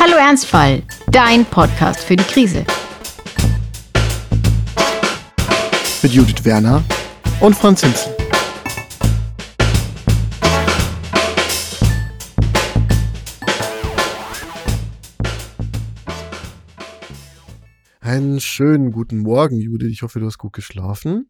Hallo Ernstfall, dein Podcast für die Krise. Mit Judith Werner und Franz Hinzen. Einen schönen guten Morgen, Judith. Ich hoffe, du hast gut geschlafen.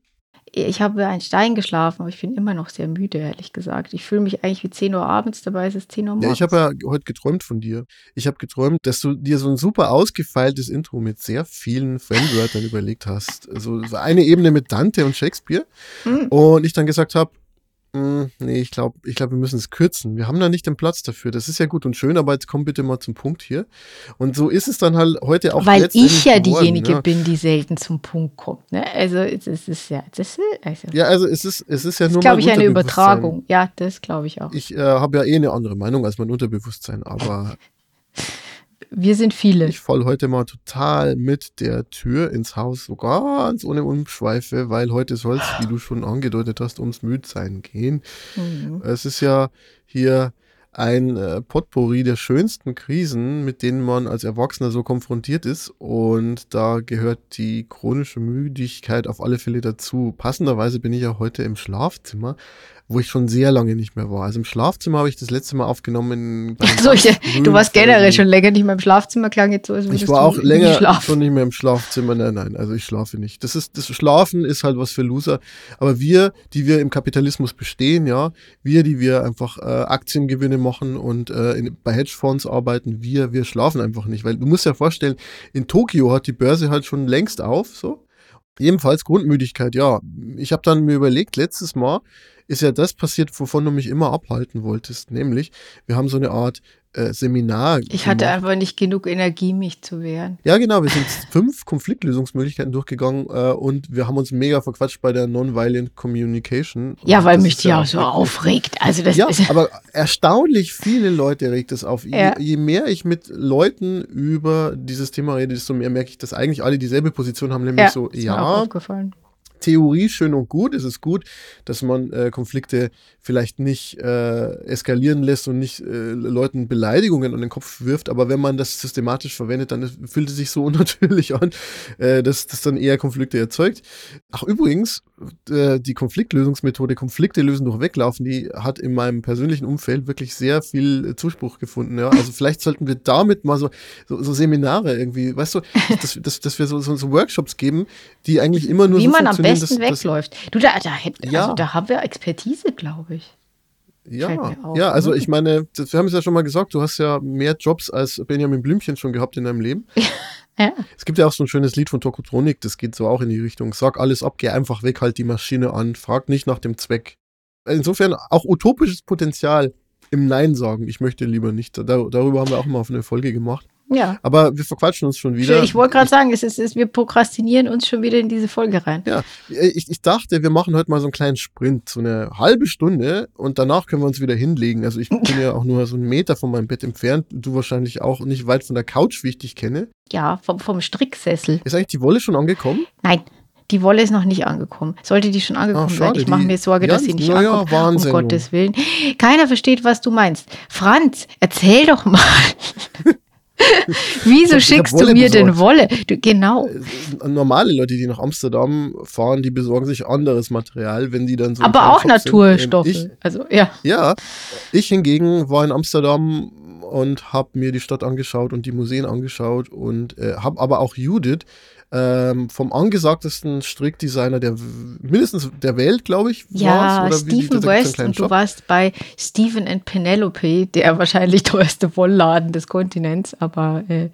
Ich habe einen Stein geschlafen, aber ich bin immer noch sehr müde, ehrlich gesagt. Ich fühle mich eigentlich wie 10 Uhr abends, dabei ist es 10 Uhr morgens. Ja, ich habe ja heute geträumt von dir. Ich habe geträumt, dass du dir so ein super ausgefeiltes Intro mit sehr vielen Fremdwörtern überlegt hast. Also so eine Ebene mit Dante und Shakespeare. Hm. Und ich dann gesagt habe, hm, nee, ich glaube, ich glaub, wir müssen es kürzen. Wir haben da nicht den Platz dafür. Das ist ja gut und schön, aber jetzt komm bitte mal zum Punkt hier. Und so ist es dann halt heute auch Weil ich ja geworden, diejenige ja. bin, die selten zum Punkt kommt. Ne? Also es ist, es ist ja, das ist, also, Ja, also es ist, es ist ja das nur ist, glaube ich, eine. Übertragung. Ja, das glaube ich auch. Ich äh, habe ja eh eine andere Meinung als mein Unterbewusstsein, aber Wir sind viele. ich fall heute mal total mit der Tür ins Haus, so ganz ohne Umschweife, weil heute soll es, wie du schon angedeutet hast, ums Müdsein gehen. Mhm. Es ist ja hier ein äh, Potpourri der schönsten Krisen, mit denen man als Erwachsener so konfrontiert ist. Und da gehört die chronische Müdigkeit auf alle Fälle dazu. Passenderweise bin ich ja heute im Schlafzimmer, wo ich schon sehr lange nicht mehr war. Also im Schlafzimmer habe ich das letzte Mal aufgenommen. So, ich, ganz du warst generell schon länger nicht mehr im Schlafzimmer, klang jetzt so, als Ich war auch länger schlafen. schon nicht mehr im Schlafzimmer. Nein, nein, also ich schlafe nicht. Das ist, das Schlafen ist halt was für Loser. Aber wir, die wir im Kapitalismus bestehen, ja, wir, die wir einfach äh, Aktiengewinne machen und äh, in, bei Hedgefonds arbeiten, wir, wir schlafen einfach nicht. Weil du musst ja vorstellen, in Tokio hat die Börse halt schon längst auf, so. Jedenfalls Grundmüdigkeit, ja. Ich habe dann mir überlegt, letztes Mal ist ja das passiert, wovon du mich immer abhalten wolltest. Nämlich, wir haben so eine Art äh, Seminar. Ich hatte gemacht. einfach nicht genug Energie, mich zu wehren. Ja, genau. Wir sind fünf Konfliktlösungsmöglichkeiten durchgegangen äh, und wir haben uns mega verquatscht bei der Nonviolent Communication. Ja, weil mich die ja auch so aufregt. Also das Ja, ist aber erstaunlich viele Leute regt es auf. Je, Ja. je mehr ich mit Leuten über dieses Thema rede, desto mehr merke ich, dass eigentlich alle dieselbe Position haben, nämlich ja, so, ist mir auch ja, aufgefallen. Theorie schön und gut. Es ist gut, dass man äh, Konflikte vielleicht nicht äh, eskalieren lässt und nicht äh, Leuten Beleidigungen an den Kopf wirft. Aber wenn man das systematisch verwendet, dann fühlt es sich so unnatürlich an, äh, dass das dann eher Konflikte erzeugt. Ach, übrigens, äh, die Konfliktlösungsmethode Konflikte lösen durch Weglaufen, die hat in meinem persönlichen Umfeld wirklich sehr viel Zuspruch gefunden. Ja? Also vielleicht sollten wir damit mal so, so, so Seminare irgendwie, weißt du, dass, dass, dass wir so, so, Workshops geben, die eigentlich immer nur Wie so man am besten dass- wegläuft. Du, da, da, hätt- Ja. also, da haben wir Expertise, glaube ich. Ja, ja, also ne? ich meine, das, wir haben es ja schon mal gesagt, du hast ja mehr Jobs als Benjamin Blümchen schon gehabt in deinem Leben. Ja. Es gibt ja auch so ein schönes Lied von Tokotronik, das geht so auch in die Richtung, sag alles ab, geh einfach weg, halt die Maschine an, frag nicht nach dem Zweck. Insofern auch utopisches Potenzial im Nein sagen, ich möchte lieber nicht. Da, darüber haben wir auch mal auf eine Folge gemacht. Ja. Aber wir verquatschen uns schon wieder. Ich wollte gerade sagen, es ist, es, wir prokrastinieren uns schon wieder in diese Folge rein. Ja, ich, ich dachte, wir machen heute mal so einen kleinen Sprint, so eine halbe Stunde und danach können wir uns wieder hinlegen. Also ich bin ja auch nur so einen Meter von meinem Bett entfernt, du wahrscheinlich auch nicht weit von der Couch, wie ich dich kenne. Ja, vom, vom Stricksessel. Ist eigentlich die Wolle schon angekommen? Nein, die Wolle ist noch nicht angekommen. Sollte die schon angekommen Ach, sein? Ich mache mir Sorge, ja, dass sie nicht na ja, ankommt. Wahnsinn. Um Gottes Willen. Keiner versteht, was du meinst. Franz, erzähl doch mal. Wieso hab- schickst du mir denn besorgt. Wolle? Du, genau. Äh, Normale Leute, die nach Amsterdam fahren, die besorgen sich anderes Material, wenn die dann so. Aber auch. Naturstoffe. Ich, also, ja. ja, ich hingegen war in Amsterdam und habe mir die Stadt angeschaut und die Museen angeschaut und äh, habe aber auch Judith ähm, vom angesagtesten Strickdesigner der mindestens der Welt, glaube ich, Ja, oder wie- Stephen einen West und du warst bei Stephen and Penelope, der wahrscheinlich teuerste Wollladen des Kontinents, aber äh,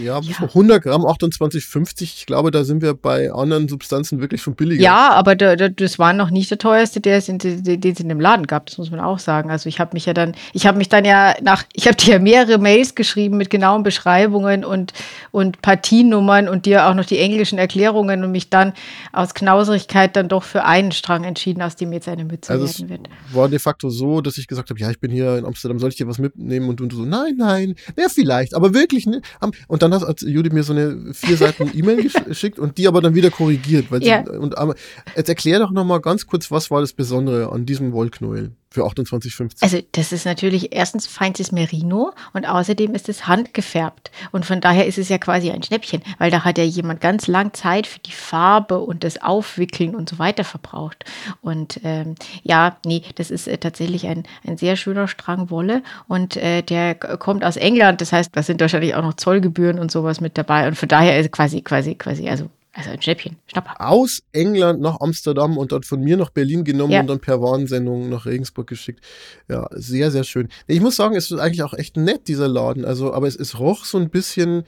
Ja, Ja. 100 Gramm 28,50. Ich glaube, da sind wir bei anderen Substanzen wirklich schon billiger. ja, aber da, da, das war noch nicht der teuerste, der es in, den den es in dem Laden gab, das muss man auch sagen. Also ich habe mich ja dann, ich habe mich dann ja nach, ich habe dir ja mehrere Mails geschrieben mit genauen Beschreibungen und, und Partienummern und dir auch noch die englischen Erklärungen und mich dann aus Knauserigkeit dann doch für einen Strang entschieden, aus dem jetzt eine Mütze Also es werden wird. war de facto so, dass ich gesagt habe, ja, ich bin hier in Amsterdam, soll ich dir was mitnehmen? Und du so, nein, nein, ja, vielleicht, aber wirklich nicht. Und dann hat Judith mir so eine vier Seiten E-Mail gesch- geschickt und die aber dann wieder korrigiert. Weil Ja. sie, und aber, jetzt erklär doch noch mal ganz kurz, was war das Besondere an diesem Wollknäuel? Für 28,50. Also das ist natürlich erstens feinstes Merino und außerdem ist es handgefärbt. Und von daher ist es ja quasi ein Schnäppchen, weil da hat ja jemand ganz lang Zeit für die Farbe und das Aufwickeln und so weiter verbraucht. Und ähm, ja, nee, das ist äh, tatsächlich ein, ein sehr schöner Strang Wolle und äh, der kommt aus England. Das heißt, da sind wahrscheinlich auch noch Zollgebühren und sowas mit dabei. Und von daher ist quasi, quasi, quasi, also also ein Schnäppchen, Schnapper. Aus England nach Amsterdam und dort von mir nach Berlin genommen Ja. und dann per Warnsendung nach Regensburg geschickt. Ja, sehr, sehr schön. Ich muss sagen, es ist eigentlich auch echt nett, dieser Laden. Also, aber es, es roch so ein bisschen.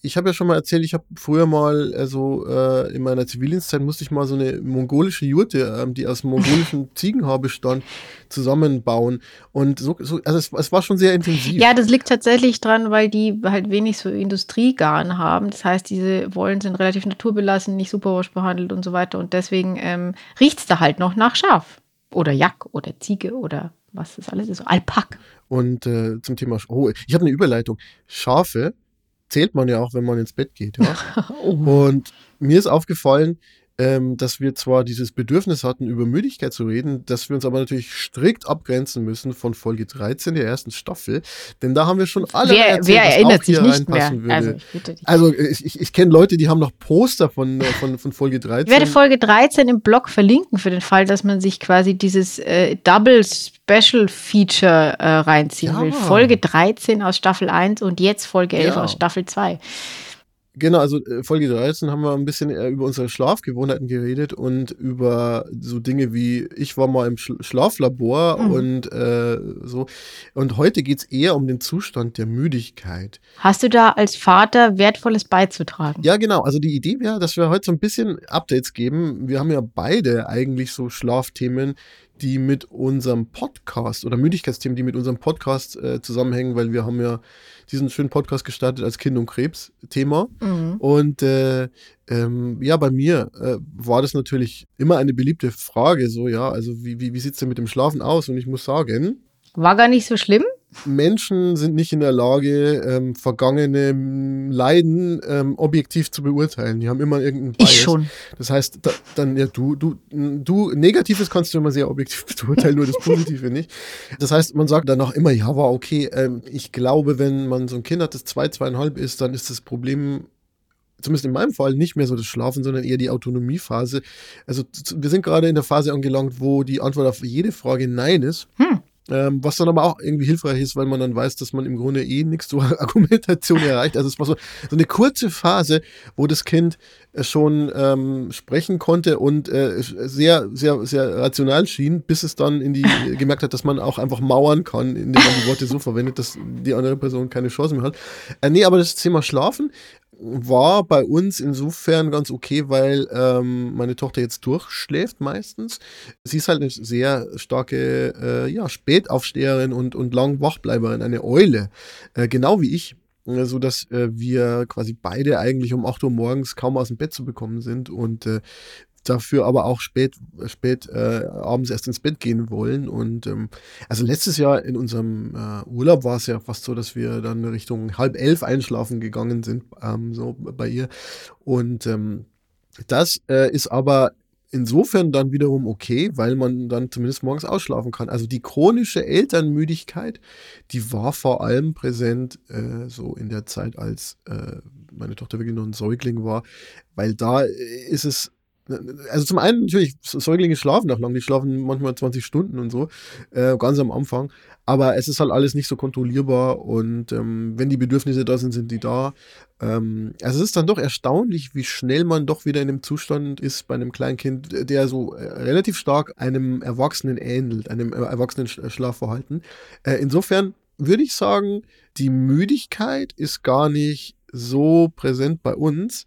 Ich habe ja schon mal erzählt, ich habe früher mal, also äh, in meiner Zivildienstzeit musste ich mal so eine mongolische Jurte, ähm, die aus mongolischen Ziegenhaar bestand, zusammenbauen. Und so, so also es, es war schon sehr intensiv. Ja, das liegt tatsächlich dran, weil die halt wenig so Industriegarn haben. Das heißt, diese Wollen sind relativ naturbelassen, nicht superwash behandelt und so weiter. Und deswegen ähm, riecht es da halt noch nach Schaf. Oder Jack oder Ziege oder was das alles ist. Alpak. Und äh, zum Thema, oh, ich habe eine Überleitung. Schafe zählt man ja auch, wenn man ins Bett geht. Ja? Oh. Und mir ist aufgefallen, ähm, dass wir zwar dieses Bedürfnis hatten, über Müdigkeit zu reden, dass wir uns aber natürlich strikt abgrenzen müssen von Folge 13 der ersten Staffel, denn da haben wir schon alle Wer, erzählt, wer erinnert auch sich hier nicht mehr? würde. Also, ich bitte dich. Also ich, ich, ich kenne Leute, die haben noch Poster von, äh, von, von Folge 13. Ich werde Folge 13 im Blog verlinken für den Fall, dass man sich quasi dieses äh, Double Special Feature äh, reinziehen Ja. will. Folge 13 aus Staffel 1 und jetzt Folge 11 Ja. aus Staffel 2. Genau, also äh, Folge 13 haben wir ein bisschen äh, über unsere Schlafgewohnheiten geredet und über so Dinge wie, ich war mal im Sch Schlaflabor Mhm. und äh, so. Und heute geht es eher um den Zustand der Müdigkeit. Hast du da als Vater Wertvolles beizutragen? Ja, genau. Also die Idee wäre, dass wir heute so ein bisschen Updates geben. Wir haben ja beide eigentlich so Schlafthemen, die mit unserem Podcast oder Müdigkeitsthemen, die mit unserem Podcast äh, zusammenhängen, weil wir haben ja diesen schönen Podcast gestartet als Kind- und Krebs-Thema. Mhm. Und äh, ähm, ja, bei mir äh, war das natürlich immer eine beliebte Frage, so ja, also wie, wie, wie sieht es denn mit dem Schlafen aus? Und ich muss sagen, War gar nicht so schlimm. Menschen sind nicht in der Lage, ähm, vergangene Leiden ähm, objektiv zu beurteilen. Die haben immer irgendeinen Bias. Ich schon. Das heißt, da, dann, ja, du, du, du, Negatives kannst du immer sehr objektiv beurteilen, nur das Positive nicht. Das heißt, man sagt danach immer, ja, war okay. Ähm, ich glaube, wenn man so ein Kind hat, das zwei, zweieinhalb ist, dann ist das Problem zumindest in meinem Fall nicht mehr so das Schlafen, sondern eher die Autonomiephase. Also wir sind gerade in der Phase angelangt, wo die Antwort auf jede Frage Nein ist. Hm. Ähm, was dann aber auch irgendwie hilfreich ist, weil man dann weiß, dass man im Grunde eh nichts zur Argumentation erreicht. Also es war so, so eine kurze Phase, wo das Kind äh, schon ähm, sprechen konnte und äh, sehr, sehr, sehr rational schien, bis es dann in die gemerkt hat, dass man auch einfach mauern kann, indem man die Worte so verwendet, dass die andere Person keine Chance mehr hat. Äh, nee, aber das Thema Schlafen war bei uns insofern ganz okay, weil ähm, meine Tochter jetzt durchschläft meistens. Sie ist halt eine sehr starke äh, ja, Spätaufsteherin und, und Langwachbleiberin, eine Eule, äh, genau wie ich. Äh, So dass äh, wir quasi beide eigentlich um 8 Uhr morgens kaum aus dem Bett zu bekommen sind und äh, dafür aber auch spät, spät äh, abends erst ins Bett gehen wollen. Und ähm, also letztes Jahr in unserem äh, Urlaub war es ja fast so, dass wir dann Richtung halb elf einschlafen gegangen sind, ähm, so bei ihr. Und ähm, das äh, ist aber insofern dann wiederum okay, weil man dann zumindest morgens ausschlafen kann. Also die chronische Elternmüdigkeit, die war vor allem präsent äh, so in der Zeit, als äh, meine Tochter wirklich noch ein Säugling war, weil da äh, ist es also zum einen natürlich, Säuglinge schlafen auch lang, die schlafen manchmal 20 Stunden und so, äh, ganz am Anfang. Aber es ist halt alles nicht so kontrollierbar und ähm, wenn die Bedürfnisse da sind, sind die da. Ähm, also es ist dann doch erstaunlich, wie schnell man doch wieder in einem Zustand ist bei einem kleinen Kind, der so äh, relativ stark einem Erwachsenen ähnelt, einem äh, erwachsenen Sch Schlafverhalten. Äh, insofern würde ich sagen, die Müdigkeit ist gar nicht so präsent bei uns.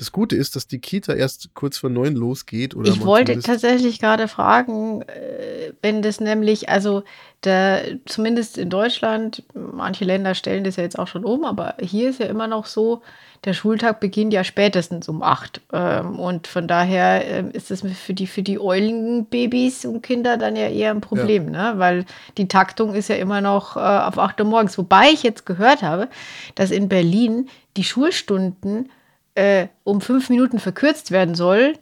Das Gute ist, dass die Kita erst kurz vor neun losgeht. Oder Ich wollte tatsächlich gerade fragen, äh, wenn das nämlich, also da, zumindest in Deutschland, manche Länder stellen das ja jetzt auch schon um, aber hier ist ja immer noch so, der Schultag beginnt ja spätestens um acht. Ähm, und von daher ähm, ist das für die, für die Eulenbabys und Kinder dann ja eher ein Problem, ne? weil die Taktung ist ja immer noch äh, auf 8 Uhr morgens. Wobei ich jetzt gehört habe, dass in Berlin die Schulstunden äh, um fünf Minuten verkürzt werden soll,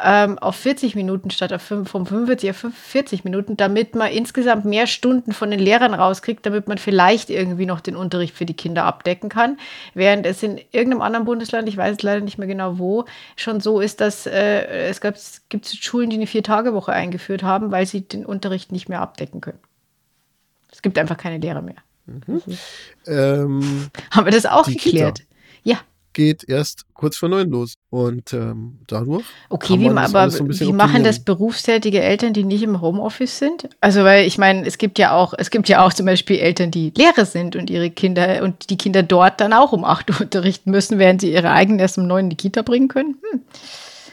ähm, auf 40 Minuten statt auf 5, vom 45 auf 40 Minuten, damit man insgesamt mehr Stunden von den Lehrern rauskriegt, damit man vielleicht irgendwie noch den Unterricht für die Kinder abdecken kann. Während es in irgendeinem anderen Bundesland, ich weiß leider nicht mehr genau wo, schon so ist, dass äh, es, es gibt Schulen, die eine Vier-Tage-Woche eingeführt haben, weil sie den Unterricht nicht mehr abdecken können. Es gibt einfach keine Lehrer mehr. Mhm. Ähm, haben wir das auch geklärt? Geht erst kurz vor neun los. Und ähm, dadurch. Okay, wie, aber so wie machen das berufstätige Eltern, die nicht im Homeoffice sind? Also, weil ich meine, es gibt ja auch, es gibt ja auch zum Beispiel Eltern, die Lehrer sind und ihre Kinder und die Kinder dort dann auch um acht Uhr unterrichten müssen, während sie ihre eigenen erst um neun in die Kita bringen können. Hm.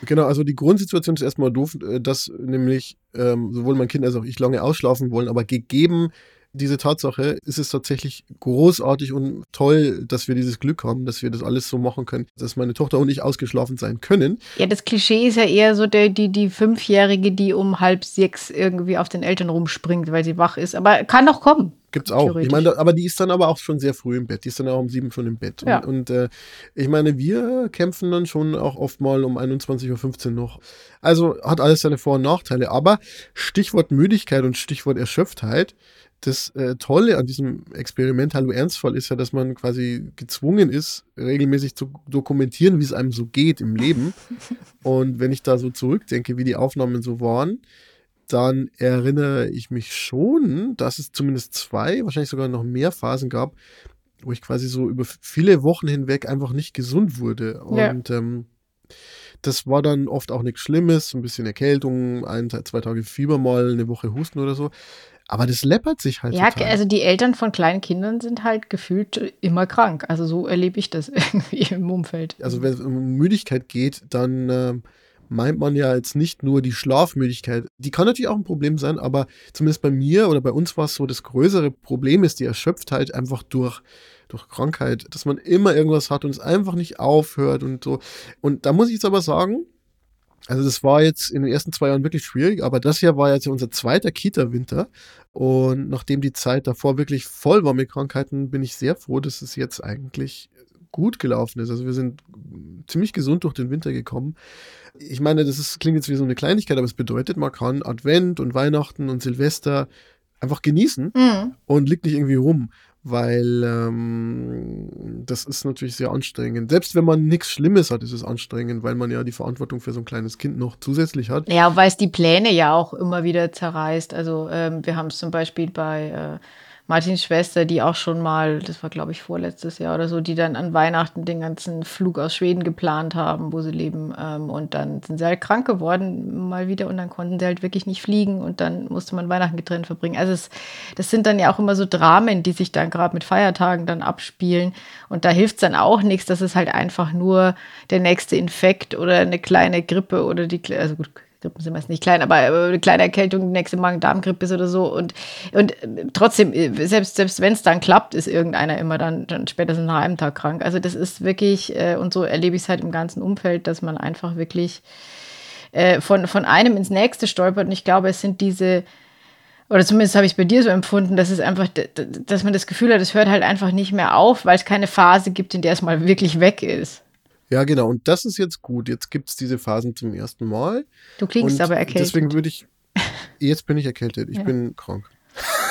Genau, also die Grundsituation ist erstmal doof, äh, dass nämlich ähm, sowohl mein Kind als auch ich lange ausschlafen wollen, aber gegeben diese Tatsache ist es tatsächlich großartig und toll, dass wir dieses Glück haben, dass wir das alles so machen können, dass meine Tochter und ich ausgeschlafen sein können. Ja, das Klischee ist ja eher so der, die, die Fünfjährige, die um halb sechs irgendwie auf den Eltern rumspringt, weil sie wach ist. Aber kann doch kommen. Gibt's auch. Ich meine, aber die ist dann aber auch schon sehr früh im Bett. Die ist dann auch um sieben schon im Bett. Ja. Und, und äh, ich meine, wir kämpfen dann schon auch oft mal um 21.15 Uhr noch. Also hat alles seine Vor- und Nachteile. Aber Stichwort Müdigkeit und Stichwort Erschöpftheit das äh, Tolle an diesem Experiment Hallo Ernstfall ist ja, dass man quasi gezwungen ist, regelmäßig zu dokumentieren, wie es einem so geht im Leben. Und wenn ich da so zurückdenke, wie die Aufnahmen so waren, dann erinnere ich mich schon, dass es zumindest zwei, wahrscheinlich sogar noch mehr Phasen gab, wo ich quasi so über viele Wochen hinweg einfach nicht gesund wurde. Und ja. ähm, das war dann oft auch nichts Schlimmes, ein bisschen Erkältung, ein, zwei Tage Fieber mal, eine Woche Husten oder so. Aber das läppert sich halt. Ja, total. also die Eltern von kleinen Kindern sind halt gefühlt immer krank. Also so erlebe ich das irgendwie im Umfeld. Also wenn es um Müdigkeit geht, dann äh, meint man ja jetzt nicht nur die Schlafmüdigkeit. Die kann natürlich auch ein Problem sein, aber zumindest bei mir oder bei uns war es so, das größere Problem ist die Erschöpftheit einfach durch durch Krankheit, dass man immer irgendwas hat und es einfach nicht aufhört und so. Und da muss ich jetzt aber sagen, also das war jetzt in den ersten zwei Jahren wirklich schwierig, aber das hier war jetzt unser zweiter Kita-Winter. Und nachdem die Zeit davor wirklich voll war mit Krankheiten, bin ich sehr froh, dass es jetzt eigentlich gut gelaufen ist. Also wir sind ziemlich gesund durch den Winter gekommen. Ich meine, das ist, klingt jetzt wie so eine Kleinigkeit, aber es bedeutet, man kann Advent und Weihnachten und Silvester einfach genießen mhm. und liegt nicht irgendwie rum weil ähm, das ist natürlich sehr anstrengend. Selbst wenn man nichts Schlimmes hat, ist es anstrengend, weil man ja die Verantwortung für so ein kleines Kind noch zusätzlich hat. Ja, weil es die Pläne ja auch immer wieder zerreißt. Also ähm, wir haben es zum Beispiel bei äh, Martins Schwester, die auch schon mal, das war glaube ich vorletztes Jahr oder so, die dann an Weihnachten den ganzen Flug aus Schweden geplant haben, wo sie leben. Ähm, und dann sind sie halt krank geworden mal wieder und dann konnten sie halt wirklich nicht fliegen und dann musste man Weihnachten getrennt verbringen. Also es, das sind dann ja auch immer so Dramen, die sich dann gerade mit Feiertagen dann abspielen. Und da hilft es dann auch nichts, dass es halt einfach nur der nächste Infekt oder eine kleine Grippe oder die, also gut, Grippen sind meist nicht klein, aber eine kleine Erkältung, die nächste Magen-Darm-Grippe ist oder so. Und, und trotzdem, selbst, selbst wenn es dann klappt, ist irgendeiner immer dann, dann spätestens nach einem Tag krank. Also das ist wirklich, äh, und so erlebe ich es halt im ganzen Umfeld, dass man einfach wirklich äh, von, von einem ins nächste stolpert. Und ich glaube, es sind diese, oder zumindest habe ich es bei dir so empfunden, dass es einfach, dass man das Gefühl hat, es hört halt einfach nicht mehr auf, weil es keine Phase gibt, in der es mal wirklich weg ist. Ja, genau. Und das ist jetzt gut. Jetzt gibt es diese Phasen zum ersten Mal. Du klingst und aber erkältet. Deswegen würde ich. Jetzt bin ich erkältet. Ich ja. bin krank.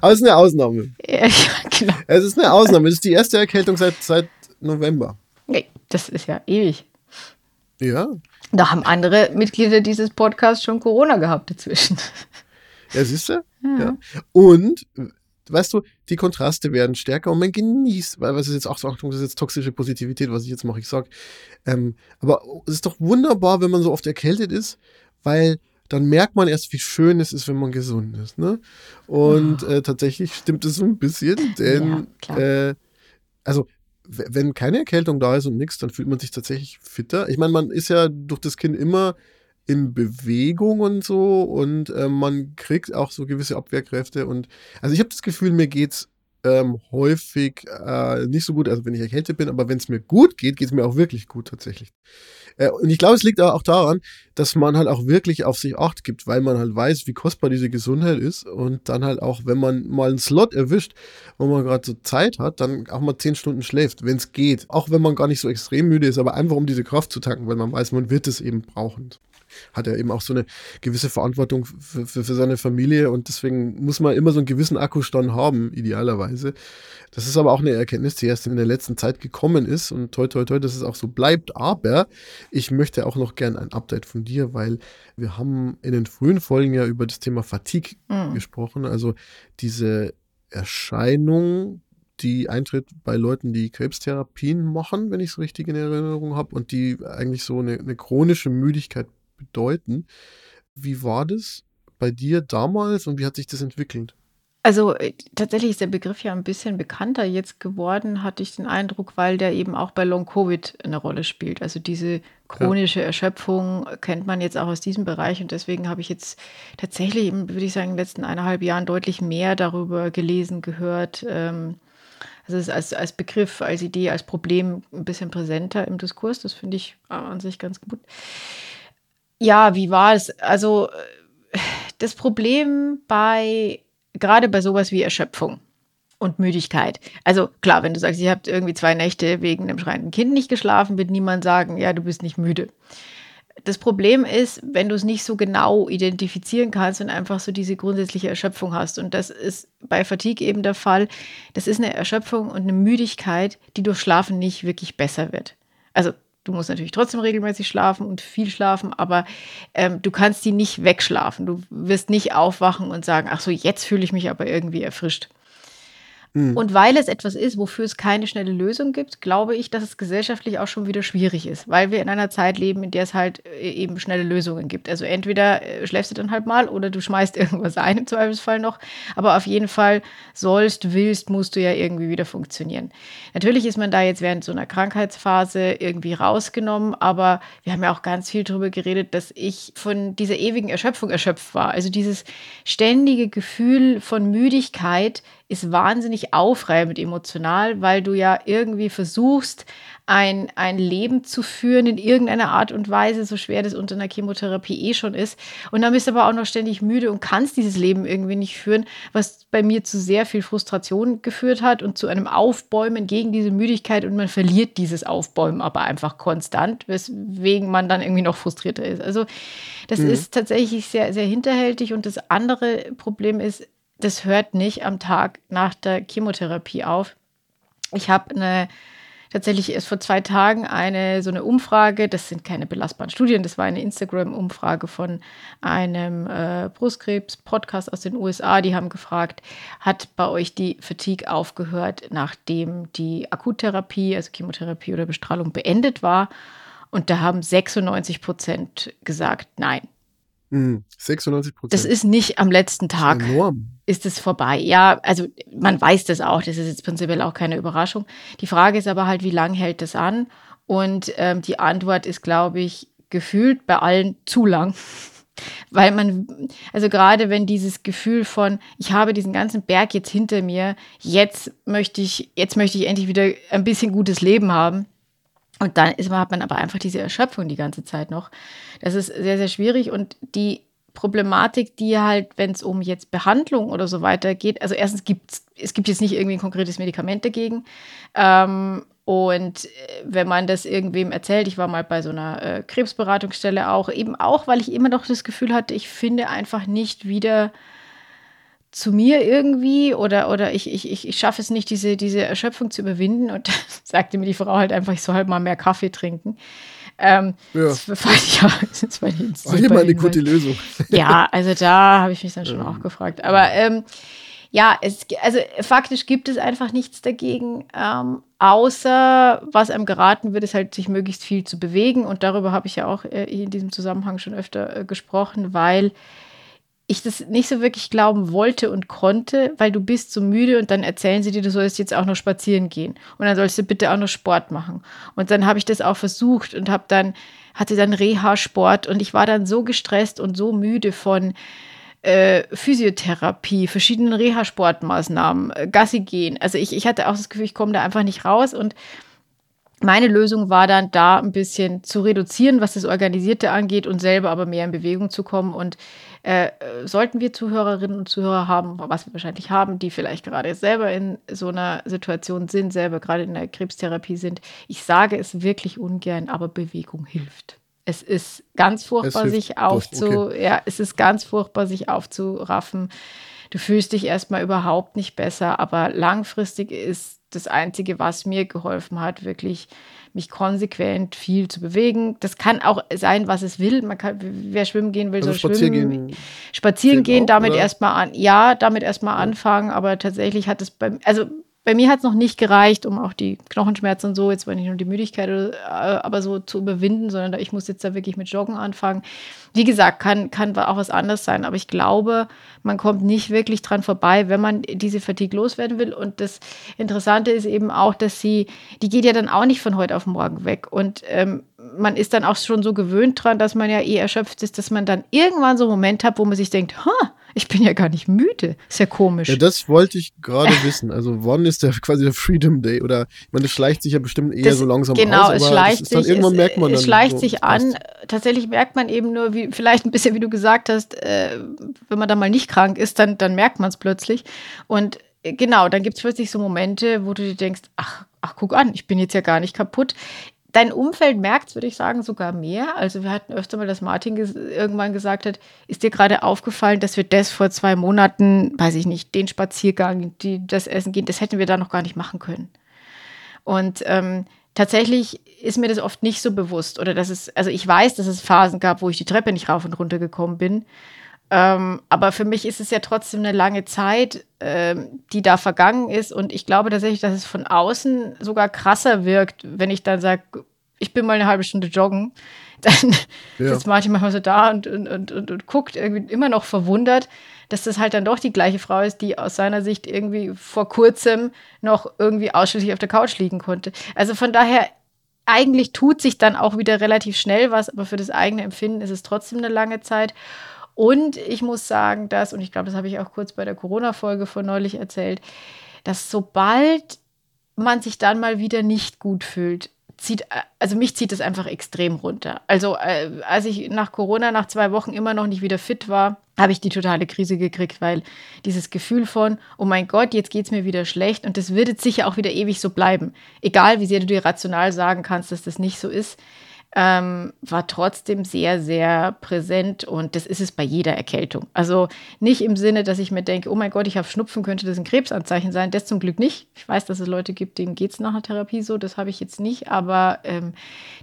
aber es ist eine Ausnahme. Ja, genau. Es ist eine Ausnahme. Es ist die erste Erkältung seit, seit November. Nee, das ist ja ewig. Ja. Da haben andere Mitglieder dieses Podcasts schon Corona gehabt dazwischen. Ja, siehst du? Ja. ja. Und weißt du, die Kontraste werden stärker und man genießt, weil was ist jetzt auch so, Achtung, das ist jetzt toxische Positivität, was ich jetzt mache, ich sag. Ähm, aber es ist doch wunderbar, wenn man so oft erkältet ist, weil dann merkt man erst, wie schön es ist, wenn man gesund ist. Ne? Und oh. äh, tatsächlich stimmt es so ein bisschen, denn ja, äh, also wenn keine Erkältung da ist und nichts, dann fühlt man sich tatsächlich fitter. Ich meine, man ist ja durch das Kind immer in Bewegung und so. Und äh, man kriegt auch so gewisse Abwehrkräfte. Und also ich habe das Gefühl, mir geht's ähm, häufig äh, nicht so gut, also wenn ich erkältet bin, aber wenn es mir gut geht, geht es mir auch wirklich gut tatsächlich. Äh, und ich glaube, es liegt auch daran, dass man halt auch wirklich auf sich acht gibt, weil man halt weiß, wie kostbar diese Gesundheit ist. Und dann halt auch, wenn man mal einen Slot erwischt, wo man gerade so Zeit hat, dann auch mal zehn Stunden schläft, wenn es geht. Auch wenn man gar nicht so extrem müde ist, aber einfach um diese Kraft zu tanken, weil man weiß, man wird es eben brauchen hat er eben auch so eine gewisse Verantwortung für, für, für, seine Familie und deswegen muss man immer so einen gewissen Akkustand haben, idealerweise. Das ist aber auch eine Erkenntnis, die erst in der letzten Zeit gekommen ist und toi toi toi, dass es auch so bleibt. Aber ich möchte auch noch gern ein Update von dir, weil wir haben in den frühen Folgen ja über das Thema Fatigue mhm. gesprochen, also diese Erscheinung, die eintritt bei Leuten, die Krebstherapien machen, wenn ich es richtig in Erinnerung habe, und die eigentlich so eine, eine chronische Müdigkeit bedeuten. Wie war das bei dir damals und wie hat sich das entwickelt? Also äh, tatsächlich ist der Begriff ja ein bisschen bekannter jetzt geworden, hatte ich den Eindruck, weil der eben auch bei Long Covid eine Rolle spielt. Also diese chronische. Erschöpfung kennt man jetzt auch aus diesem Bereich und deswegen habe ich jetzt tatsächlich, würde ich sagen, in den letzten eineinhalb Jahren deutlich mehr darüber gelesen, gehört. Ähm, also es ist als, als Begriff, als Idee, als Problem ein bisschen präsenter im Diskurs. Das finde ich an sich ganz gut. Ja, wie war es? Also das Problem bei, gerade bei sowas wie Erschöpfung und Müdigkeit. Also klar, wenn du sagst, ihr habt irgendwie zwei Nächte wegen einem schreienden Kind nicht geschlafen, wird niemand sagen, ja, du bist nicht müde. Das Problem ist, wenn du es nicht so genau identifizieren kannst und einfach so diese grundsätzliche Erschöpfung hast. Und das ist bei Fatigue eben der Fall. Das ist eine Erschöpfung und eine Müdigkeit, die durch Schlafen nicht wirklich besser wird. Also Du musst natürlich trotzdem regelmäßig schlafen und viel schlafen, aber ähm, du kannst die nicht wegschlafen. Du wirst nicht aufwachen und sagen, ach so, jetzt fühle ich mich aber irgendwie erfrischt. Mhm. Und weil es etwas ist, wofür es keine schnelle Lösung gibt, glaube ich, dass es gesellschaftlich auch schon wieder schwierig ist, weil wir in einer Zeit leben, in der es halt äh, eben schnelle Lösungen gibt. Also entweder äh, schläfst du dann halt mal oder du schmeißt irgendwas ein, im Zweifelsfall noch. Aber auf jeden Fall sollst, willst, musst du ja irgendwie wieder funktionieren. Natürlich ist man da jetzt während so einer Krankheitsphase irgendwie rausgenommen, aber wir haben ja auch ganz viel darüber geredet, dass ich von dieser ewigen Erschöpfung erschöpft war. Also dieses ständige Gefühl von Müdigkeit, ist wahnsinnig aufreibend emotional, weil du ja irgendwie versuchst, ein, ein Leben zu führen in irgendeiner Art und Weise, so schwer das unter einer Chemotherapie eh schon ist. Und dann bist du aber auch noch ständig müde und kannst dieses Leben irgendwie nicht führen, was bei mir zu sehr viel Frustration geführt hat und zu einem Aufbäumen gegen diese Müdigkeit und man verliert dieses Aufbäumen aber einfach konstant, weswegen man dann irgendwie noch frustrierter ist. Also das mhm. ist tatsächlich sehr, sehr hinterhältig und das andere Problem ist, das hört nicht am Tag nach der Chemotherapie auf. Ich habe eine tatsächlich erst vor zwei Tagen eine so eine Umfrage, das sind keine belastbaren Studien, das war eine Instagram-Umfrage von einem äh, Brustkrebs-Podcast aus den USA. Die haben gefragt, hat bei euch die Fatigue aufgehört, nachdem die Akuttherapie, also Chemotherapie oder Bestrahlung beendet war? Und da haben 96 Prozent gesagt, nein. 96 Prozent. Das ist nicht am letzten Tag. Enorm. Ist es vorbei? Ja, also man weiß das auch. Das ist jetzt prinzipiell auch keine Überraschung. Die Frage ist aber halt, wie lange hält das an? Und ähm, die Antwort ist, glaube ich, gefühlt bei allen zu lang. Weil man, also gerade wenn dieses Gefühl von, ich habe diesen ganzen Berg jetzt hinter mir, jetzt möchte ich, jetzt möchte ich endlich wieder ein bisschen gutes Leben haben, und dann ist, hat man aber einfach diese Erschöpfung die ganze Zeit noch. Das ist sehr, sehr schwierig. Und die Problematik, die halt, wenn es um jetzt Behandlung oder so weiter geht, also erstens gibt es gibt jetzt nicht irgendwie ein konkretes Medikament dagegen. Ähm, und äh, wenn man das irgendwem erzählt, ich war mal bei so einer äh, Krebsberatungsstelle auch, eben auch, weil ich immer noch das Gefühl hatte, ich finde einfach nicht wieder zu mir irgendwie oder, oder ich, ich, ich, ich schaffe es nicht, diese, diese Erschöpfung zu überwinden. Und sagte mir die Frau halt einfach, ich soll halt mal mehr Kaffee trinken. Ähm, ja. Das ich das war, war hier mal eine gute Lösung. Ja, also da habe ich mich dann schon auch gefragt. Aber ähm, ja, es, also faktisch gibt es einfach nichts dagegen, ähm, außer was einem geraten wird, ist halt, sich möglichst viel zu bewegen. Und darüber habe ich ja auch äh, in diesem Zusammenhang schon öfter äh, gesprochen, weil ich das nicht so wirklich glauben wollte und konnte, weil du bist so müde und dann erzählen sie dir, du sollst jetzt auch noch spazieren gehen und dann sollst du bitte auch noch Sport machen. Und dann habe ich das auch versucht und habe dann hatte dann Reha-Sport und ich war dann so gestresst und so müde von äh, Physiotherapie, verschiedenen Reha-Sportmaßnahmen, äh, Gassi gehen. Also ich, ich hatte auch das Gefühl, ich komme da einfach nicht raus und meine Lösung war dann da ein bisschen zu reduzieren, was das Organisierte angeht und selber aber mehr in Bewegung zu kommen. Und äh, sollten wir Zuhörerinnen und Zuhörer haben, was wir wahrscheinlich haben, die vielleicht gerade selber in so einer Situation sind, selber gerade in der Krebstherapie sind, ich sage es wirklich ungern, aber Bewegung hilft. Es ist ganz furchtbar, sich aufzu, okay. ja, es ist ganz furchtbar, sich aufzuraffen. Du fühlst dich erstmal überhaupt nicht besser, aber langfristig ist das Einzige, was mir geholfen hat, wirklich mich konsequent viel zu bewegen. Das kann auch sein, was es will. Man kann, wer schwimmen gehen will, also soll spazieren schwimmen. Gehen, spazieren gehen, auch, damit erstmal an, ja, damit erstmal ja. anfangen, aber tatsächlich hat es beim, also bei mir hat es noch nicht gereicht, um auch die Knochenschmerzen und so, jetzt war nicht nur die Müdigkeit, äh, aber so zu überwinden, sondern ich muss jetzt da wirklich mit Joggen anfangen. Wie gesagt, kann, kann auch was anderes sein, aber ich glaube, man kommt nicht wirklich dran vorbei, wenn man diese Fatigue loswerden will. Und das Interessante ist eben auch, dass sie, die geht ja dann auch nicht von heute auf morgen weg. Und ähm, man ist dann auch schon so gewöhnt dran, dass man ja eh erschöpft ist, dass man dann irgendwann so einen Moment hat, wo man sich denkt, ha, ich bin ja gar nicht müde. Ist ja komisch. Ja, das wollte ich gerade wissen. Also wann ist der quasi der Freedom Day? Oder ich meine, das schleicht sich ja bestimmt eher das, so langsam genau, aus. Genau, es schleicht sich. Dann, irgendwann es, merkt man es schleicht so, sich an. Tatsächlich merkt man eben nur, wie vielleicht ein bisschen, wie du gesagt hast, äh, wenn man dann mal nicht krank ist, dann, dann merkt man es plötzlich. Und äh, genau, dann gibt es plötzlich so Momente, wo du dir denkst, ach, ach, guck an, ich bin jetzt ja gar nicht kaputt dein Umfeld merkt, würde ich sagen, sogar mehr. Also wir hatten öfter mal, dass Martin ges irgendwann gesagt hat, ist dir gerade aufgefallen, dass wir das vor zwei Monaten, weiß ich nicht, den Spaziergang, die, das Essen gehen, das hätten wir da noch gar nicht machen können. Und ähm, tatsächlich ist mir das oft nicht so bewusst. Oder dass es, also ich weiß, dass es Phasen gab, wo ich die Treppe nicht rauf und runter gekommen bin. Ähm, aber für mich ist es ja trotzdem eine lange Zeit, ähm, die da vergangen ist. Und ich glaube tatsächlich, dass es von außen sogar krasser wirkt, wenn ich dann sage, ich bin mal eine halbe Stunde joggen. Dann ja. sitzt Martin manchmal so da und, und, und, und, und guckt irgendwie immer noch verwundert, dass das halt dann doch die gleiche Frau ist, die aus seiner Sicht irgendwie vor kurzem noch irgendwie ausschließlich auf der Couch liegen konnte. Also von daher, eigentlich tut sich dann auch wieder relativ schnell was, aber für das eigene Empfinden ist es trotzdem eine lange Zeit. Und ich muss sagen, dass, und ich glaube, das habe ich auch kurz bei der Corona-Folge von neulich erzählt, dass sobald man sich dann mal wieder nicht gut fühlt, zieht, also mich zieht es einfach extrem runter. Also äh, als ich nach Corona nach zwei Wochen immer noch nicht wieder fit war, habe ich die totale Krise gekriegt, weil dieses Gefühl von, oh mein Gott, jetzt geht es mir wieder schlecht und das wird jetzt sicher auch wieder ewig so bleiben. Egal, wie sehr du dir rational sagen kannst, dass das nicht so ist ähm, war trotzdem sehr, sehr präsent und das ist es bei jeder Erkältung. Also nicht im Sinne, dass ich mir denke, oh mein Gott, ich habe Schnupfen, könnte das ein Krebsanzeichen sein. Das zum Glück nicht. Ich weiß, dass es Leute gibt, denen geht es nach einer Therapie so, das habe ich jetzt nicht, aber ähm,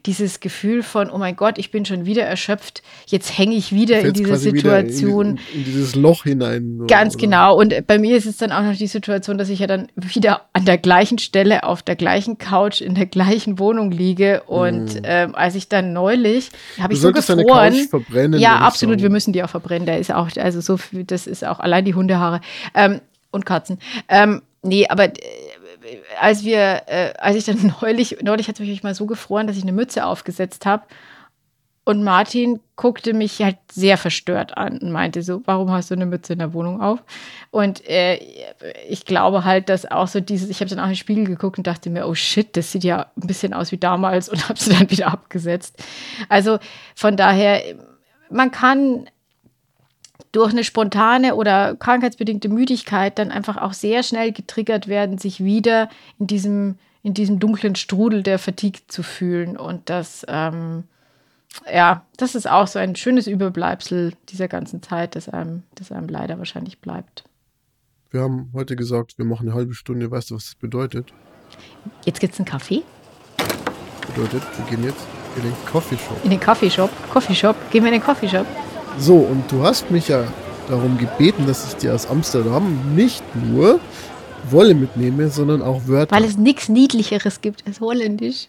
dieses Gefühl von, oh mein Gott, ich bin schon wieder erschöpft, jetzt hänge ich wieder in diese Situation. In, in, dieses Loch hinein. Oder, Ganz genau. Und bei mir ist es dann auch noch die Situation, dass ich ja dann wieder an der gleichen Stelle, auf der gleichen Couch, in der gleichen Wohnung liege und mhm. ähm, als ich dann neulich, habe ich so gefroren. verbrennen, ja, absolut, wir müssen die auch verbrennen. Der ist auch, also so viel, das ist auch allein die Hundehaare ähm, und Katzen. Ähm, nee, aber äh, als wir, äh, als ich dann neulich, neulich hat es mich mal so gefroren, dass ich eine Mütze aufgesetzt habe und Martin guckte mich halt sehr verstört an und meinte so, warum hast du eine Mütze in der Wohnung auf? Und äh, ich glaube halt, dass auch so dieses, ich habe dann auch in den Spiegel geguckt und dachte mir, oh shit, das sieht ja ein bisschen aus wie damals und habe sie dann wieder abgesetzt. Also von daher, man kann durch eine spontane oder krankheitsbedingte Müdigkeit dann einfach auch sehr schnell getriggert werden, sich wieder in diesem, in diesem dunklen Strudel der Fatigue zu fühlen. Und das ähm, ja, das ist auch so ein schönes Überbleibsel dieser ganzen Zeit, das einem, das einem leider wahrscheinlich bleibt. Wir haben heute gesagt, wir machen eine halbe Stunde. Weißt du, was das bedeutet? Jetzt gibt es einen Kaffee. Bedeutet, wir gehen jetzt in den Coffeeshop. In den Coffeeshop? Coffeeshop? Gehen wir in den Coffeeshop? So, und du hast mich ja darum gebeten, dass ich dir aus Amsterdam nicht nur Wolle mitnehme, sondern auch Wörter. Weil es nichts Niedlicheres gibt als Holländisch.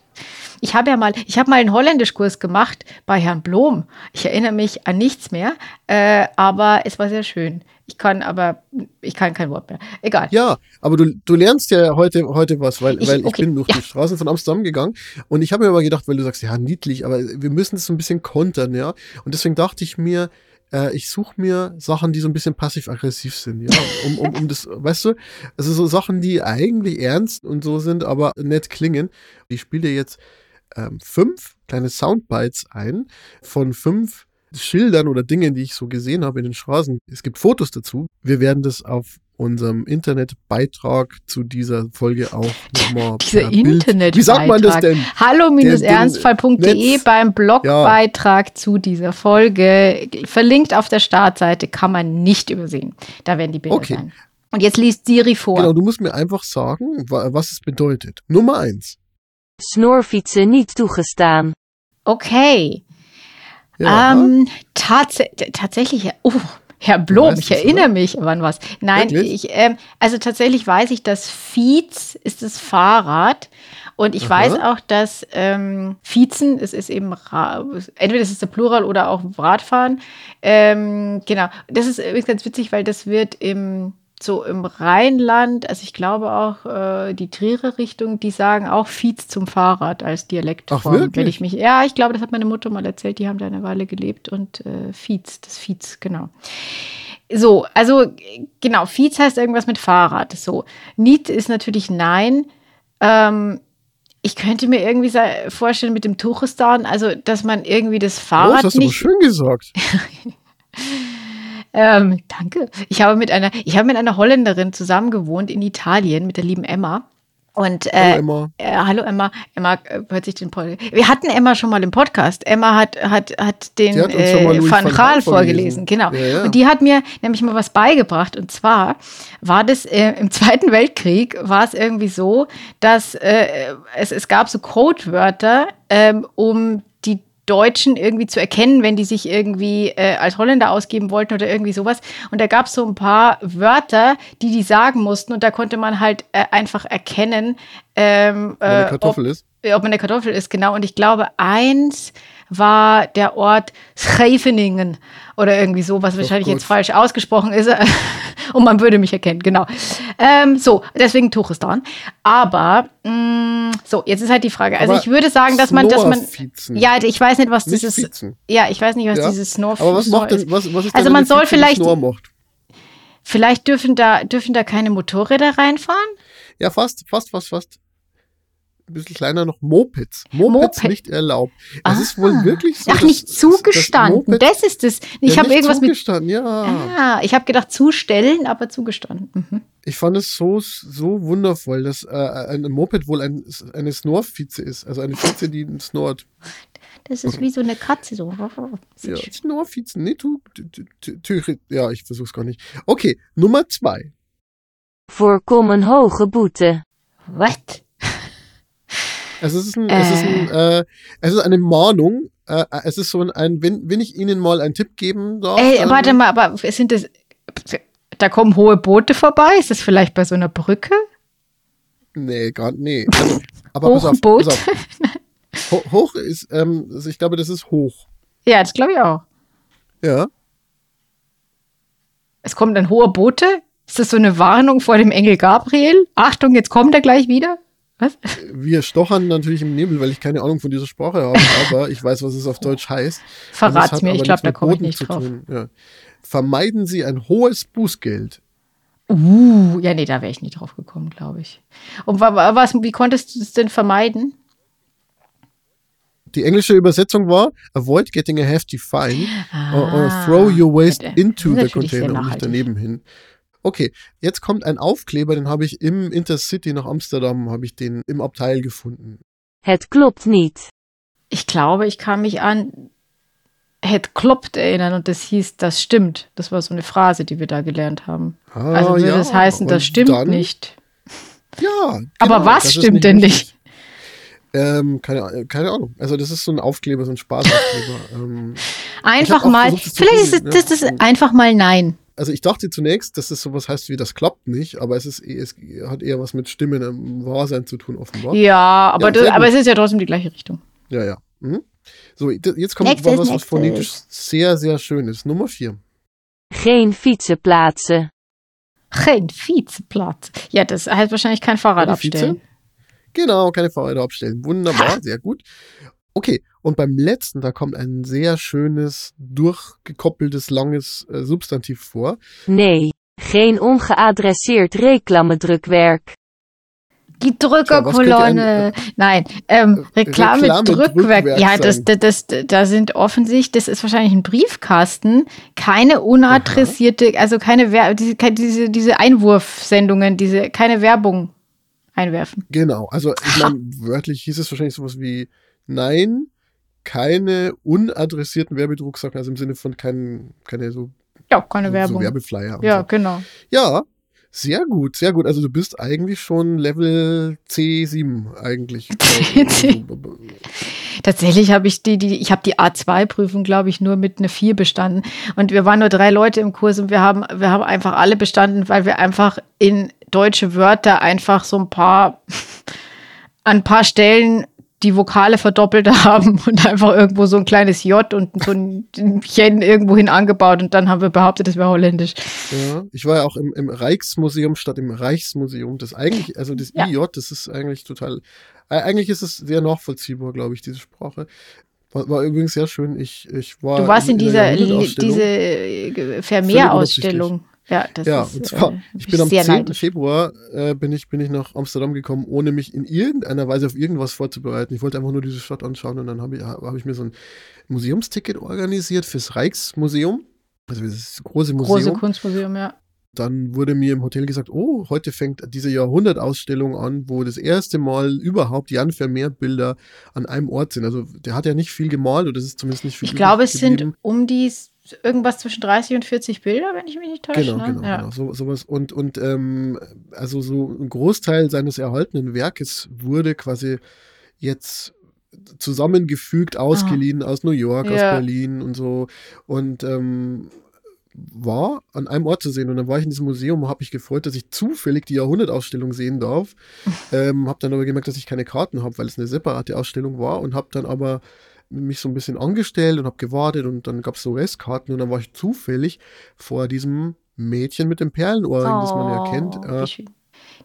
Ich habe ja mal, ich habe mal einen Holländischkurs gemacht bei Herrn Blom. Ich erinnere mich an nichts mehr, äh, aber es war sehr schön. Ich kann aber, ich kann kein Wort mehr. Egal. Ja, aber du, du lernst ja heute, heute was, weil ich, weil ich bin durch ja. die Straßen von Amsterdam gegangen und ich habe mir aber gedacht, weil du sagst, ja, niedlich, aber wir müssen es so ein bisschen kontern, ja. Und deswegen dachte ich mir, äh, ich suche mir Sachen, die so ein bisschen passiv-aggressiv sind, ja, um, um, um das, weißt du, also so Sachen, die eigentlich ernst und so sind, aber nett klingen. Ich spiele jetzt ähm, fünf kleine Soundbites ein von fünf Schildern oder Dingen, die ich so gesehen habe in den Straßen. Es gibt Fotos dazu. Wir werden das auf unserem Internetbeitrag zu dieser Folge auch nochmal. Dieser Internetbeitrag. Wie sagt man das denn? Hallo-ernstfall.de beim Blogbeitrag ja. zu dieser Folge. Verlinkt auf der Startseite, kann man nicht übersehen. Da werden die Bilder okay. sein. Und jetzt liest Siri vor. Genau, du musst mir einfach sagen, was es bedeutet. Nummer eins. Snorfietsen nicht zugestaan. Okay. Ja. Ähm, tats tatsächlich, oh, Herr Blom, ich erinnere mich, wann was? Nein, ich, ähm, also tatsächlich weiß ich, dass Fietz ist das Fahrrad. Und ich Aha. weiß auch, dass ähm, Viezen, es ist eben, Ra entweder ist es der Plural oder auch Radfahren. Ähm, genau, das ist übrigens ganz witzig, weil das wird im so im Rheinland, also ich glaube auch äh, die Trierer Richtung, die sagen auch Fietz zum Fahrrad als Dialektform. Wenn ich mich, ja, ich glaube, das hat meine Mutter mal erzählt, die haben da eine Weile gelebt und äh, Fietz, das Fietz, genau. So, also genau, Fietz heißt irgendwas mit Fahrrad. So, Niet ist natürlich nein. Ähm, ich könnte mir irgendwie vorstellen mit dem Tuchistan, also dass man irgendwie das Fahrrad oh, das hast nicht. Du schön gesagt. Ähm, danke. Ich habe mit einer, ich habe mit einer Holländerin zusammen gewohnt in Italien mit der lieben Emma. Und äh, hallo Emma. Äh, hallo Emma. Emma äh, hört sich den Podcast. Wir hatten Emma schon mal im Podcast. Emma hat, hat, hat den hat äh, Van Gaal vorgelesen. Genau. Ja, ja. Und die hat mir nämlich mal was beigebracht. Und zwar war das äh, im Zweiten Weltkrieg war es irgendwie so, dass äh, es, es gab so Codewörter, ähm, um Deutschen irgendwie zu erkennen, wenn die sich irgendwie äh, als Holländer ausgeben wollten oder irgendwie sowas. Und da gab es so ein paar Wörter, die die sagen mussten und da konnte man halt äh, einfach erkennen, ähm, äh, Kartoffel ob, ist. ob man eine Kartoffel ist, genau. Und ich glaube, eins war der Ort Scheveningen oder irgendwie so, was wahrscheinlich jetzt falsch ausgesprochen ist. Und man würde mich erkennen, genau. Ähm, so, deswegen Tuchistan. Aber mh, mm, so, jetzt ist halt die Frage. Also Aber ich würde sagen, dass man, dass man. Ja, ich weiß nicht, was nicht dieses. Fiezen. Ja, ich weiß nicht, was ja? dieses Snore. Aber was macht denn, was, was ist Also man soll vielleicht. Vielleicht dürfen da, dürfen da keine Motorräder reinfahren? Ja, fast, fast, fast, fast ein bisschen kleiner noch Mopeds. Mopeds Moped. nicht erlaubt. Es ah. ist wohl wirklich so. Ach, nicht zugestanden. Das, das, ist es. Ich ja, habe irgendwas zugestanden, mit. Ja. Ah, ich habe gedacht zustellen, aber zugestanden. Mhm. Ich fand es so, so wundervoll, dass äh, ein Moped wohl ein, eine Snore-Vize ist. Also eine Vize, die snort. Das ist wie so eine Katze. So. Ja, Snorvizen. Nee, tu, tu, tu, tu, ja, ich versuch's gar nicht. Okay, Nummer zwei. Voorkomen hoge Boete. What? Es ist, ein, äh. es, ist ein, äh, es ist eine Mahnung. Äh, es ist so ein, wenn, wenn ich Ihnen mal einen Tipp geben darf. Ey, warte mal, aber sind das. Da kommen hohe Boote vorbei? Ist das vielleicht bei so einer Brücke? Nee, gerade, nee. Also, aber hoch pass auf, pass auf. Ho hoch ist, ähm, also ich glaube, das ist hoch. Ja, das glaube ich auch. Ja. Es kommt ein hoher Bote. Ist das so eine Warnung vor dem Engel Gabriel? Achtung, jetzt kommt er gleich wieder? Was? Wir stochern natürlich im Nebel, weil ich keine Ahnung von dieser Sprache habe, aber ich weiß, was es auf Deutsch heißt. Verrat's mir, ich glaube, da komme ich nicht drauf. Ja. Vermeiden Sie ein hohes Bußgeld. Uh, ja, nee, da wäre ich nicht drauf gekommen, glaube ich. Und was, wie konntest du es denn vermeiden? Die englische Übersetzung war Avoid getting a hefty fine ah, or, or, throw your waste into the container und nicht daneben hin. Okay, jetzt kommt ein Aufkleber, den habe ich im Intercity nach Amsterdam, habe ich den im Abteil gefunden. Het klopt niet. Ich glaube, ich kann mich an Het kloppt erinnern und das hieß, das stimmt. Das war so eine Phrase, die wir da gelernt haben. Ah, also würde ja, das heißen, das stimmt dann, nicht. Ja. Genau, Aber was stimmt nicht denn nicht? Ähm, keine, keine, Ahnung. Also das ist so ein Aufkleber, so ein Spaßaufkleber. ähm, einfach mal, versucht, vielleicht ist es, das, das einfach mal nein also ich dachte zunächst, dass es sowas heißt wie das klappt nicht, aber es ist es hat eher was mit Stimmen im Wahrsein zu tun, offenbar. Ja, aber, ja, das, aber es ist ja trotzdem die gleiche Richtung. Ja, ja. Mhm. So, jetzt kommt nächstes, was, was phonetisch sehr, sehr schön ist. Nummer vier. Geen fietsenplaatsen. Geen Fietsenplatz. Ja, das heißt wahrscheinlich kein Fahrrad keine abstellen. Vize? Genau, keine Fahrräder abstellen. Wunderbar, ha. sehr gut. Okay, und beim letzten, da kommt ein sehr schönes, durchgekoppeltes, langes äh, Substantiv vor. Nee, geen ongeadresseerd reclamedrukwerk. Die Drückerkolonne. Nein, ähm, äh, Reklame-Drückwerk. Reklamedrückwerk Ja, das, das, das, da sind offensichtlich, das ist wahrscheinlich ein Briefkasten, keine unadressierte, also keine Wer diese, diese, diese Einwurfsendungen, diese, keine Werbung einwerfen. Genau, also ich meine, wörtlich hieß es wahrscheinlich sowas wie Nein, keine unadressierten Werbedrucksachen, also im Sinne von kein, keine so, Ja, keine so, Werbung. so Werbeflyer. ja, so. genau. ja, sehr gut, sehr gut. Also du bist eigentlich schon Level C7 eigentlich. Tatsächlich habe ich die, die, ich habe die A2-Prüfung, glaube ich, nur mit einer 4 bestanden. Und wir waren nur drei Leute im Kurs und wir haben, wir haben einfach alle bestanden, weil wir einfach in deutsche Wörter einfach so ein paar, an ein paar Stellen die Vokale verdoppelt haben und einfach irgendwo so ein kleines J und so ein Chen irgendwo hin angebaut und dann haben wir behauptet, das wäre holländisch. Ja, ich war ja auch im, im Rijksmuseum statt im Reichsmuseum. Das eigentlich, also das Ja. IJ, das ist eigentlich total, äh, eigentlich ist es sehr nachvollziehbar, glaube ich, diese Sprache. War, war übrigens sehr schön. Ich, ich war Du warst in der dieser, Jahrhundertausstellung. diese äh, Vermeer-Ausstellung. Ja, das ja, ist, und zwar, äh, ich bin am sehr 10. neidisch. Februar äh, bin, ich, bin ich nach Amsterdam gekommen, ohne mich in irgendeiner Weise auf irgendwas vorzubereiten. Ich wollte einfach nur diese Stadt anschauen und dann habe ich, hab ich mir so ein Museumsticket organisiert fürs Rijksmuseum. Also das große Museum. Große Kunstmuseum, ja. dann wurde mir im Hotel gesagt, oh, heute fängt diese Jahrhundertausstellung an, wo das erste Mal überhaupt Jan Vermeer-Bilder an einem Ort sind. Also der hat ja nicht viel gemalt, oder das ist zumindest nicht viel Ich glaube, es sind um die irgendwas zwischen 30 und 40 Bilder, wenn ich mich nicht täusche. Genau, ne? genau, ja. genau. So, sowas. Und, und ähm, also so ein Großteil seines erhaltenen Werkes wurde quasi jetzt zusammengefügt, ausgeliehen aus New York, aus Ja. Berlin und so. Und ähm, war an einem Ort zu sehen. Und dann war ich in diesem Museum und habe mich gefreut, dass ich zufällig die Jahrhundertausstellung sehen darf. ähm, habe dann aber gemerkt, dass ich keine Karten habe, weil es eine separate Ausstellung war und habe dann aber mich so ein bisschen angestellt und habe gewartet und dann gab es so Restkarten und dann war ich zufällig vor diesem Mädchen mit dem Perlenohrring, das man ja kennt. Oh, wie Äh.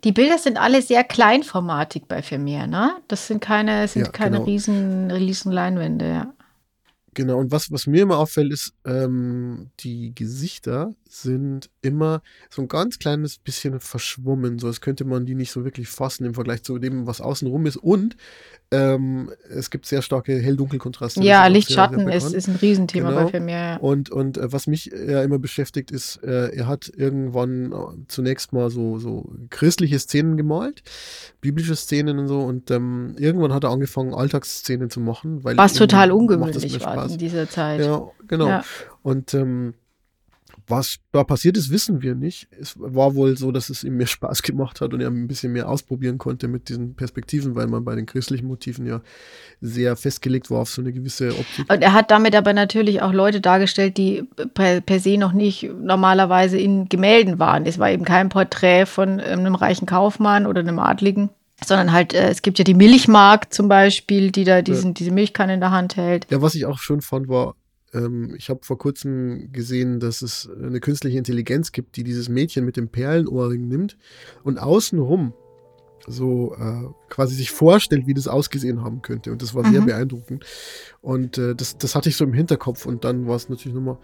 Die Bilder sind alle sehr kleinformatig bei Vermeer, ne? Das sind keine, sind Ja, keine genau. riesen, riesen Leinwände, ja. Genau, und was, was mir immer auffällt, ist, ähm, die Gesichter sind immer so ein ganz kleines bisschen verschwommen, so als könnte man die nicht so wirklich fassen im Vergleich zu dem, was außenrum ist. Und ähm, es gibt sehr starke Hell-Dunkel-Kontraste. Ja, Lichtschatten ist, ist ein Riesenthema Genau. bei Vermeer. Ja. Und, und äh, was mich ja immer beschäftigt, ist, äh, er hat irgendwann äh, zunächst mal so, so christliche Szenen gemalt, biblische Szenen und so. Und ähm, irgendwann hat er angefangen, Alltagsszenen zu machen. Weil Was total ungewöhnlich war in dieser Zeit. Ja, genau. Ja. Und ähm, was da passiert ist, wissen wir nicht. Es war wohl so, dass es ihm mehr Spaß gemacht hat und er ein bisschen mehr ausprobieren konnte mit diesen Perspektiven, weil man bei den christlichen Motiven ja sehr festgelegt war auf so eine gewisse Optik. Und er hat damit aber natürlich auch Leute dargestellt, die per, per se noch nicht normalerweise in Gemälden waren. Es war eben kein Porträt von ähm, einem reichen Kaufmann oder einem Adligen, sondern halt, äh, es gibt ja die Milchmarkt zum Beispiel, die da diesen, diese Milchkanne in der Hand hält. Ja, was ich auch schön fand, war, ähm, ich habe vor kurzem gesehen, dass es eine künstliche Intelligenz gibt, die dieses Mädchen mit dem Perlenohrring nimmt und außenrum so äh, quasi sich vorstellt, wie das ausgesehen haben könnte. Und das war sehr Mhm. beeindruckend. Und äh, das, das hatte ich so im Hinterkopf. Und dann war es natürlich nochmal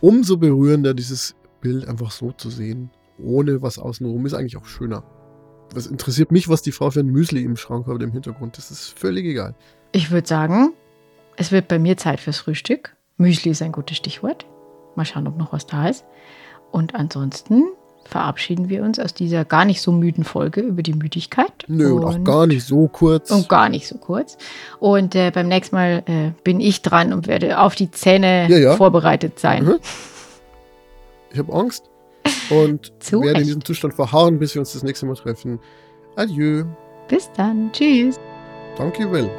umso berührender, dieses Bild einfach so zu sehen, ohne was außenrum. Ist eigentlich auch schöner. Was interessiert mich, was die Frau für ein Müsli im Schrank hat im Hintergrund. Das ist völlig egal. Ich würde sagen, es wird bei mir Zeit fürs Frühstück. Müsli ist ein gutes Stichwort. Mal schauen, ob noch was da ist. Und ansonsten verabschieden wir uns aus dieser gar nicht so müden Folge über die Müdigkeit. Nö, und auch gar nicht so kurz. Und gar nicht so kurz. Und äh, beim nächsten Mal äh, bin ich dran und werde auf die Zähne Ja, ja. vorbereitet sein. Mhm. Ich habe Angst und werde in diesem Zustand verharren, bis wir uns das nächste Mal treffen. Adieu. Bis dann. Tschüss. Danke, Will.